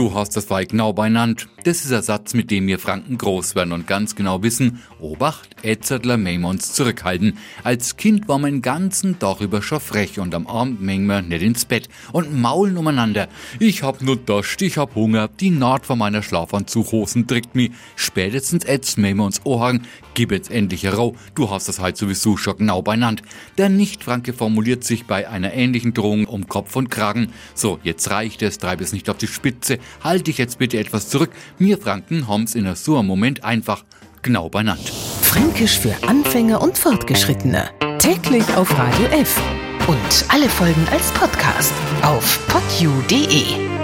Du hast das Weih genau benannt. Das ist ein Satz, mit dem wir Franken groß werden und ganz genau wissen, Obacht, Etzertler mögen zurückhalten. Als Kind war man den ganzen Tag über schon frech und am Abend mengen wir nicht ins Bett und maulen umeinander. Ich hab nur Durst, ich hab Hunger, die Naht von meiner Schlafanzughosen drückt mich. Spätestens jetzt mengen wir gib jetzt endlich Rau, du hast das halt sowieso schon genau benannt. Der Nicht-Franke formuliert sich bei einer ähnlichen Drohung um Kopf und Kragen. So, jetzt reicht es, treib es nicht auf die Spitze, halt dich jetzt bitte etwas zurück. Mir Franken haben's in so einem Moment einfach genau benannt. Fränkisch für Anfänger und Fortgeschrittene. Täglich auf Radio F. Und alle Folgen als Podcast auf podu.de.